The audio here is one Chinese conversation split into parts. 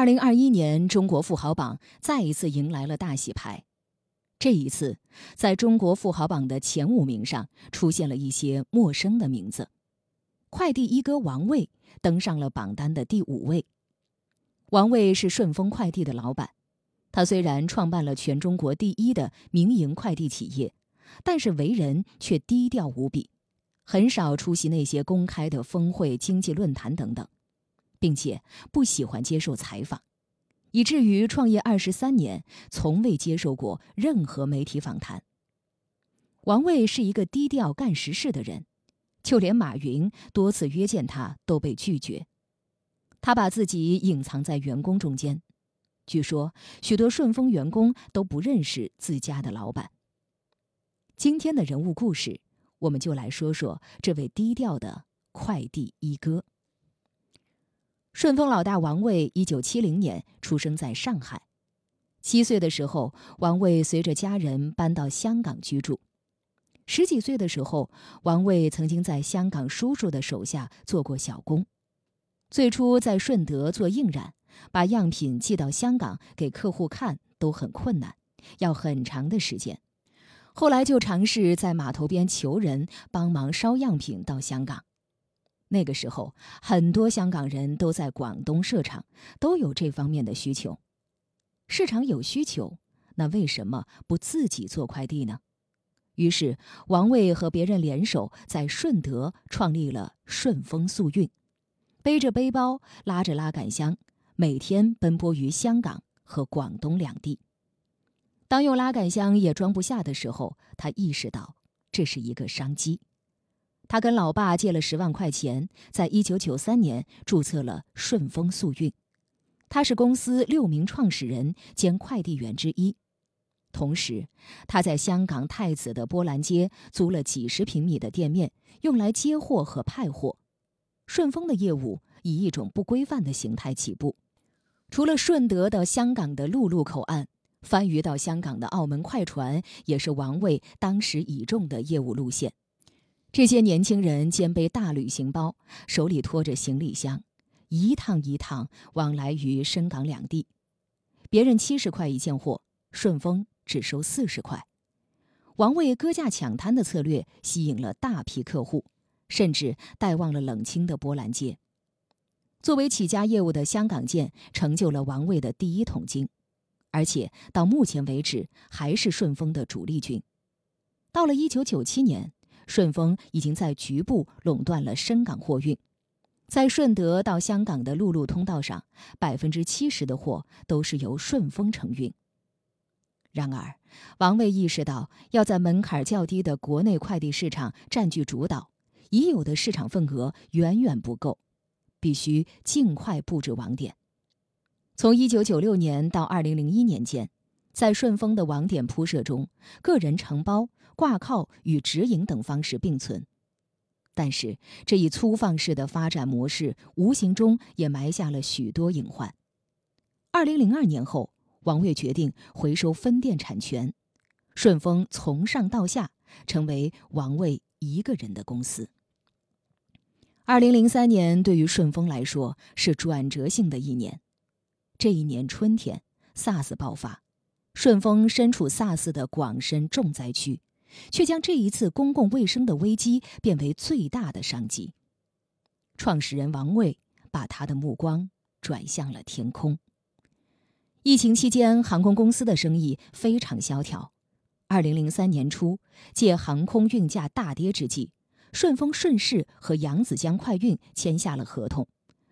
二零二一年，中国富豪榜再一次迎来了大洗牌。这一次，在中国富豪榜的前五名上出现了一些陌生的名字。快递一哥王卫登上了榜单的第五位。王卫是顺丰快递的老板，他虽然创办了全中国第一的民营快递企业，但是为人却低调无比，很少出席那些公开的峰会、经济论坛等等。并且不喜欢接受采访，以至于创业二十三年从未接受过任何媒体访谈。王卫是一个低调干实事的人，就连马云多次约见他都被拒绝。他把自己隐藏在员工中间，据说许多顺丰员工都不认识自家的老板。今天的人物故事，我们就来说说这位低调的快递一哥。顺丰老大王卫，一九七零年出生在上海。七岁的时候，王卫随着家人搬到香港居住。十几岁的时候，王卫曾经在香港叔叔的手下做过小工。最初在顺德做印染，把样品寄到香港给客户看都很困难，要很长的时间。后来就尝试在码头边求人帮忙捎样品到香港。那个时候，很多香港人都在广东设厂，都有这方面的需求。市场有需求，那为什么不自己做快递呢？于是，王卫和别人联手，在顺德创立了顺丰速运，背着背包，拉着拉杆箱，每天奔波于香港和广东两地。当用拉杆箱也装不下的时候，他意识到这是一个商机。他跟老爸借了十万块钱，在一九九三年注册了顺丰速运。他是公司六名创始人兼快递员之一。同时，他在香港太子的波兰街租了几十平米的店面，用来接货和派货。顺丰的业务以一种不规范的形态起步，除了顺德到香港的陆路口岸，番禺到香港的澳门快船也是王卫当时倚重的业务路线。这些年轻人肩背大旅行包，手里拖着行李箱，一趟一趟往来于深港两地。别人七十块一件货，顺丰只收四十块。王卫割价抢滩的策略吸引了大批客户，甚至带旺了冷清的波兰街。作为起家业务的香港件，成就了王卫的第一桶金，而且到目前为止还是顺丰的主力军。到了一九九七年。顺丰已经在局部垄断了深港货运，在顺德到香港的陆路通道上，百分之七十的货都是由顺丰承运。然而，王卫意识到要在门槛较低的国内快递市场占据主导，已有的市场份额远远不够，必须尽快布置网点。从一九九六年到二零零一年间。在顺丰的网点铺设中，个人承包、挂靠与直营等方式并存，但是这一粗放式的发展模式无形中也埋下了许多隐患。二零零二年后，王卫决定回收分店产权，顺丰从上到下成为王卫一个人的公司。二零零三年对于顺丰来说是转折性的一年，这一年春天，SARS 爆发。顺丰身处 SARS 的广深重灾区，却将这一次公共卫生的危机变为最大的商机。创始人王卫把他的目光转向了天空。疫情期间，航空公司的生意非常萧条。二零零三年初，借航空运价大跌之际，顺丰顺势和扬子江快运签下了合同，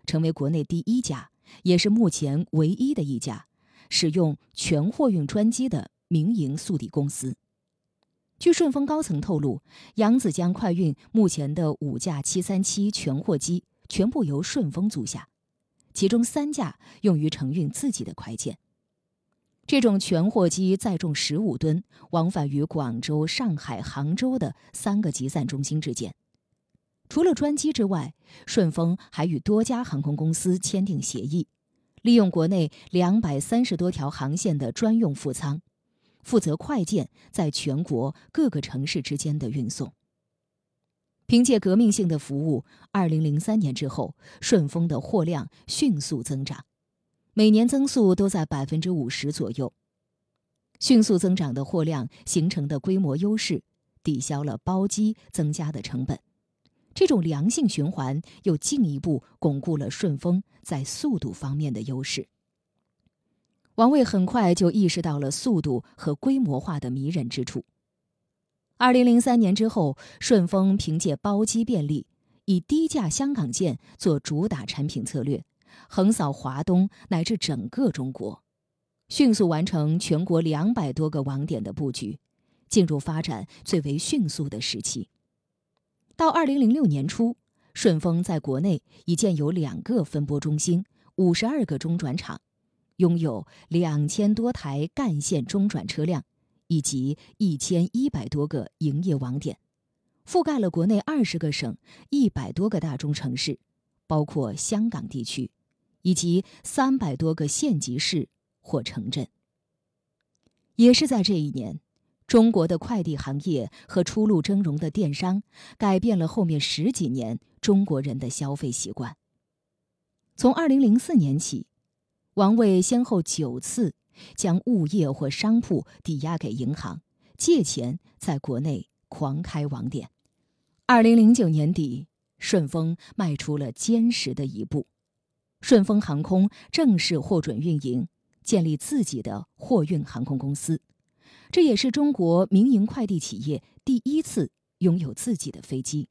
成为国内第一家，也是目前唯一的一家。使用全货运专机的民营速递公司。据顺丰高层透露，扬子江快运目前的五架737全货机全部由顺丰租下，其中三架用于承运自己的快件。这种全货机载重十五吨，往返于广州、上海、杭州的三个集散中心之间。除了专机之外，顺丰还与多家航空公司签订协议。利用国内两百三十多条航线的专用副舱，负责快件在全国各个城市之间的运送。凭借革命性的服务，二零零三年之后，顺丰的货量迅速增长，每年增速都在百分之五十左右。迅速增长的货量形成的规模优势，抵消了包机增加的成本。这种良性循环又进一步巩固了顺丰在速度方面的优势。王卫很快就意识到了速度和规模化的迷人之处。二零零三年之后，顺丰凭借包机便利，以低价香港件做主打产品策略，横扫华东乃至整个中国。迅速完成全国两百多个网点的布局，进入发展最为迅速的时期。到二零零六年初，顺丰在国内已建有两个分拨中心、五十二个中转场，拥有两千多台干线中转车辆，以及一千一百多个营业网点，覆盖了国内二十个省、一百多个大中城市，包括香港地区，以及三百多个县级市。或城镇。也是在这一年，中国的快递行业和初露峥嵘的电商，改变了后面十几年中国人的消费习惯。从二零零四年起，王卫先后九次将物业或商铺抵押给银行，借钱在国内狂开网点。二零零九年底，顺丰迈出了坚实的一步，顺丰航空正式获准运营。建立自己的货运航空公司，这也是中国民营快递企业第一次拥有自己的飞机。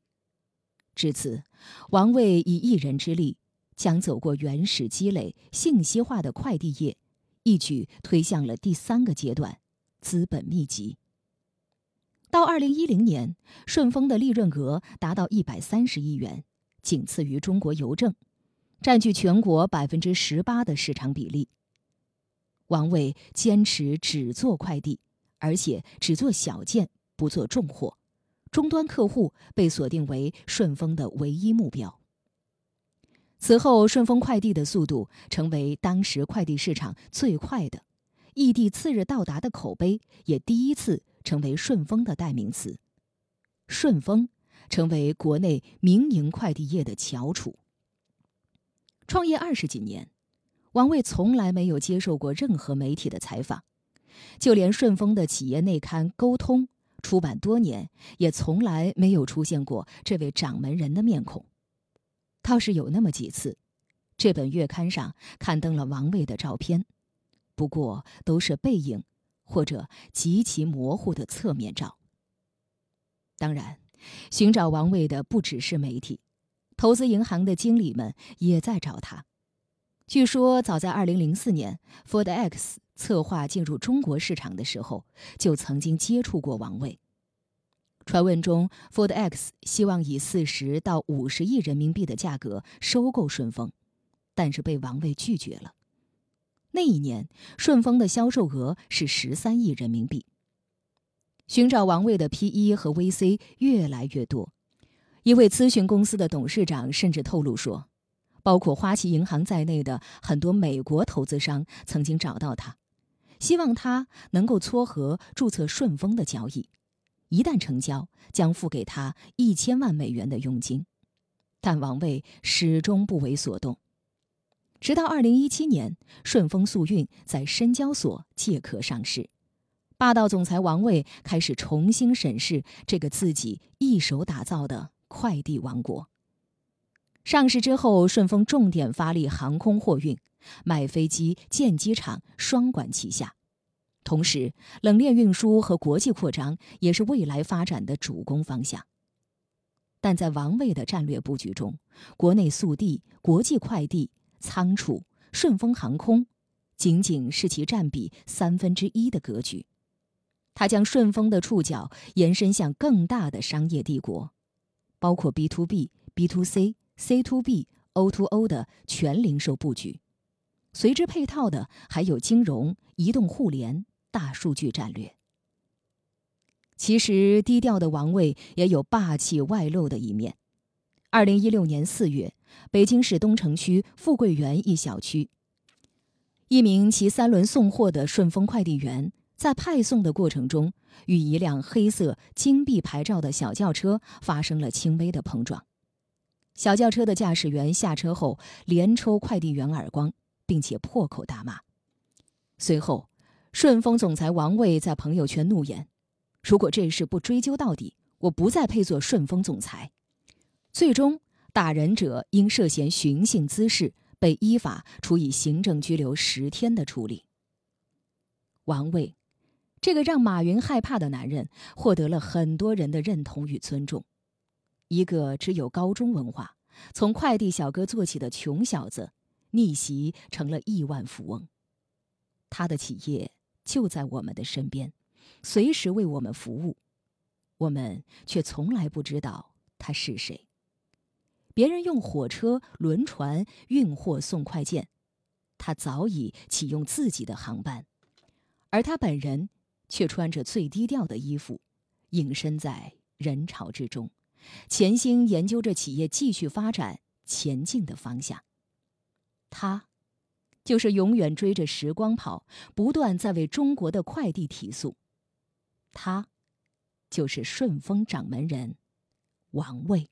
至此，王卫以一人之力，将走过原始积累、信息化的快递业，一举推向了第三个阶段——资本密集。到二零一零年，顺丰的利润额达到一百三十亿元，仅次于中国邮政，占据全国百分之十八的市场比例。王卫坚持只做快递，而且只做小件，不做重货，终端客户被锁定为顺丰的唯一目标。此后，顺丰快递的速度成为当时快递市场最快的，异地次日到达的口碑也第一次成为顺丰的代名词。顺丰成为国内民营快递业的翘楚。创业二十几年。王卫从来没有接受过任何媒体的采访，就连顺丰的企业内刊《沟通》出版多年，也从来没有出现过这位掌门人的面孔。倒是有那么几次，这本月刊上刊登了王卫的照片，不过都是背影或者极其模糊的侧面照。当然，寻找王卫的不只是媒体，投资银行的经理们也在找他。据说，早在2004年，Ford X 策划进入中国市场的时候，就曾经接触过王卫。传闻中，Ford X 希望以40到50亿人民币的价格收购顺丰，但是被王卫拒绝了。那一年，顺丰的销售额是13亿人民币。寻找王卫的 PE 和 VC 越来越多，一位咨询公司的董事长甚至透露说。包括花旗银行在内的很多美国投资商曾经找到他，希望他能够撮合注册顺丰的交易，一旦成交，将付给他一千万美元的佣金。但王卫始终不为所动。直到二零一七年，顺丰速运在深交所借壳上市，霸道总裁王卫开始重新审视这个自己一手打造的快递王国。上市之后，顺丰重点发力航空货运，卖飞机建机场双管齐下，同时冷链运输和国际扩张也是未来发展的主攻方向。但在王卫的战略布局中，国内速递、国际快递、仓储、顺丰航空，仅仅是其占比三分之一的格局。他将顺丰的触角延伸向更大的商业帝国，包括 B to B、B to C。C to B、O to O 的全零售布局，随之配套的还有金融、移动互联、大数据战略。其实低调的王卫也有霸气外露的一面。二零一六年四月，北京市东城区富贵园一小区，一名骑三轮送货的顺丰快递员在派送的过程中，与一辆黑色金币牌照的小轿车发生了轻微的碰撞。小轿车的驾驶员下车后，连抽快递员耳光，并且破口大骂。随后，顺丰总裁王卫在朋友圈怒言：“如果这事不追究到底，我不再配做顺丰总裁。”最终，打人者因涉嫌寻衅滋事，被依法处以行政拘留十天的处理。王卫，这个让马云害怕的男人，获得了很多人的认同与尊重。一个只有高中文化、从快递小哥做起的穷小子，逆袭成了亿万富翁。他的企业就在我们的身边，随时为我们服务，我们却从来不知道他是谁。别人用火车、轮船运货送快件，他早已启用自己的航班，而他本人却穿着最低调的衣服，隐身在人潮之中，潜心研究着企业继续发展前进的方向。他。就是永远追着时光跑，不断在为中国的快递提速。他，就是顺丰掌门人，王卫。